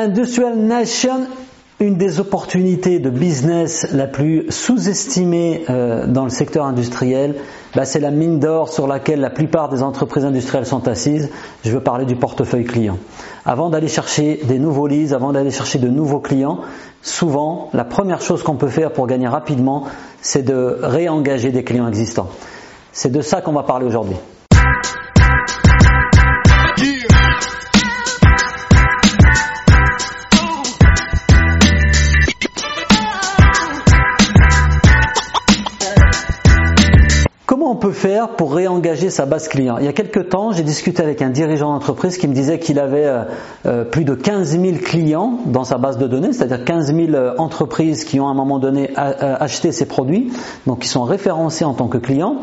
Industrial Nation, une des opportunités de business la plus sous-estimée euh, dans le secteur industriel, bah, c'est la mine d'or sur laquelle la plupart des entreprises industrielles sont assises. Je veux parler du portefeuille client. Avant d'aller chercher des nouveaux leads, avant d'aller chercher de nouveaux clients, souvent, la première chose qu'on peut faire pour gagner rapidement, c'est de réengager des clients existants. C'est de ça qu'on va parler aujourd'hui. On peut faire pour réengager sa base client? Il y a quelques temps, j'ai discuté avec un dirigeant d'entreprise qui me disait qu'il avait euh, euh, plus de 15 000 clients dans sa base de données, c'est-à-dire 15 000 euh, entreprises qui ont à un moment donné acheté ses produits, donc qui sont référencés en tant que clients,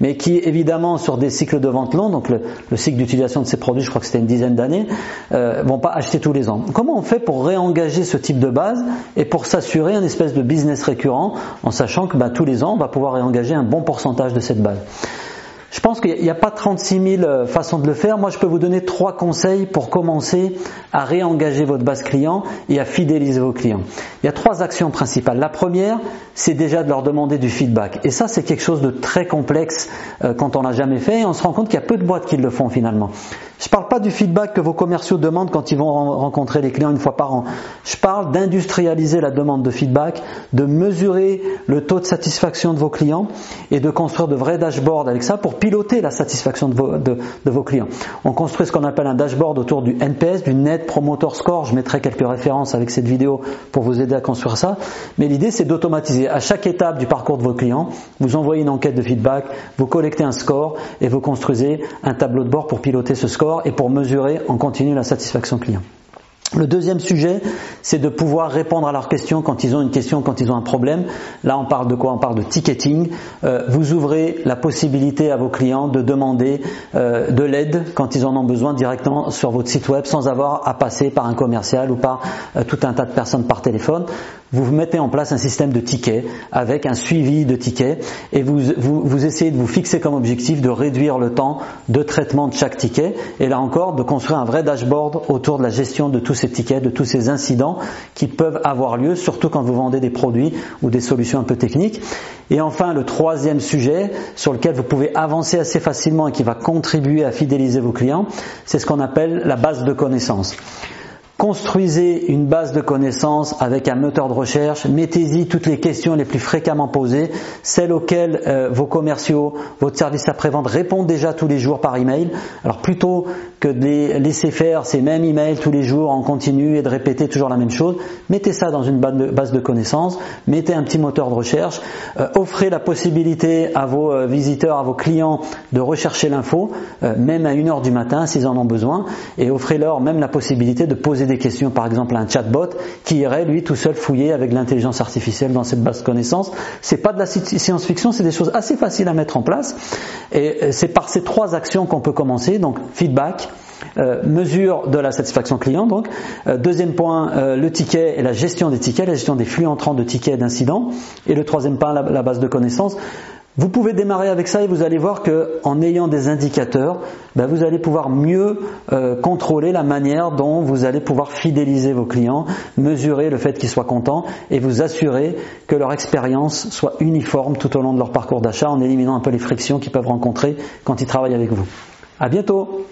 mais qui évidemment sur des cycles de vente longs, donc le, cycle d'utilisation de ces produits, je crois que c'était une dizaine d'années, euh, vont pas acheter tous les ans. Comment on fait pour réengager ce type de base et pour s'assurer un espèce de business récurrent en sachant que bah, tous les ans on va pouvoir réengager un bon pourcentage de cette je pense qu'il n'y a pas 36 000 euh, façons de le faire. Moi, je peux vous donner trois conseils pour commencer à réengager votre base client et à fidéliser vos clients. Il y a trois actions principales. La première, c'est déjà de leur demander du feedback. Et ça, c'est quelque chose de très complexe euh, quand on l'a jamais fait. Et on se rend compte qu'il y a peu de boîtes qui le font finalement. Pas du feedback que vos commerciaux demandent quand ils vont rencontrer les clients une fois par an. Je parle d'industrialiser la demande de feedback, de mesurer le taux de satisfaction de vos clients et de construire de vrais dashboards avec ça pour piloter la satisfaction de vos, de, vos clients. On construit ce qu'on appelle un dashboard autour du NPS, du Net Promoter Score. Je mettrai quelques références avec cette vidéo pour vous aider à construire ça. Mais l'idée, c'est d'automatiser. À chaque étape du parcours de vos clients, vous envoyez une enquête de feedback, vous collectez un score et vous construisez un tableau de bord pour piloter ce score et pour mesurer en continu la satisfaction client. Le deuxième sujet, c'est de pouvoir répondre à leurs questions quand ils ont une question, quand ils ont un problème. Là, on parle de quoi? On parle de ticketing. Euh, vous ouvrez la possibilité à vos clients de demander euh, de l'aide quand ils en ont besoin directement sur votre site web sans avoir à passer par un commercial ou par euh, tout un tas de personnes par téléphone vous mettez en place un système de tickets avec un suivi de tickets et vous, vous, essayez de vous fixer comme objectif de réduire le temps de traitement de chaque ticket et là encore de construire un vrai dashboard autour de la gestion de tous ces tickets, de tous ces incidents qui peuvent avoir lieu, surtout quand vous vendez des produits ou des solutions un peu techniques. Et enfin, le troisième sujet sur lequel vous pouvez avancer assez facilement et qui va contribuer à fidéliser vos clients, c'est ce qu'on appelle la base de connaissances. Construisez une base de connaissances avec un moteur de recherche, mettez-y toutes les questions les plus fréquemment posées, celles auxquelles euh, vos commerciaux, votre service après-vente répondent déjà tous les jours par email. Alors plutôt que de laisser faire ces mêmes emails tous les jours en continu et de répéter toujours la même chose, mettez ça dans une base de connaissances, mettez un petit moteur de recherche, euh, offrez la possibilité à vos euh, visiteurs, à vos clients de rechercher l'info, même à une heure du matin s'ils en ont besoin, et offrez-leur même la possibilité de poser des questions, par exemple, à un chatbot qui irait lui tout seul fouiller avec l'intelligence artificielle dans cette base de connaissances. C'est pas de la science-fiction, c'est des choses assez faciles à mettre en place. Et euh, c'est par ces trois actions qu'on peut commencer. Donc feedback, euh, mesure de la satisfaction client. Donc, euh, deuxième point, le ticket et la gestion des tickets, la gestion des flux entrants de tickets et d'incidents. Et le troisième point, la base de connaissances. Vous pouvez démarrer avec ça et vous allez voir que en ayant des indicateurs, ben vous allez pouvoir mieux euh, contrôler la manière dont vous allez pouvoir fidéliser vos clients, mesurer le fait qu'ils soient contents et vous assurer que leur expérience soit uniforme tout au long de leur parcours d'achat en éliminant un peu les frictions qu'ils peuvent rencontrer quand ils travaillent avec vous. À bientôt.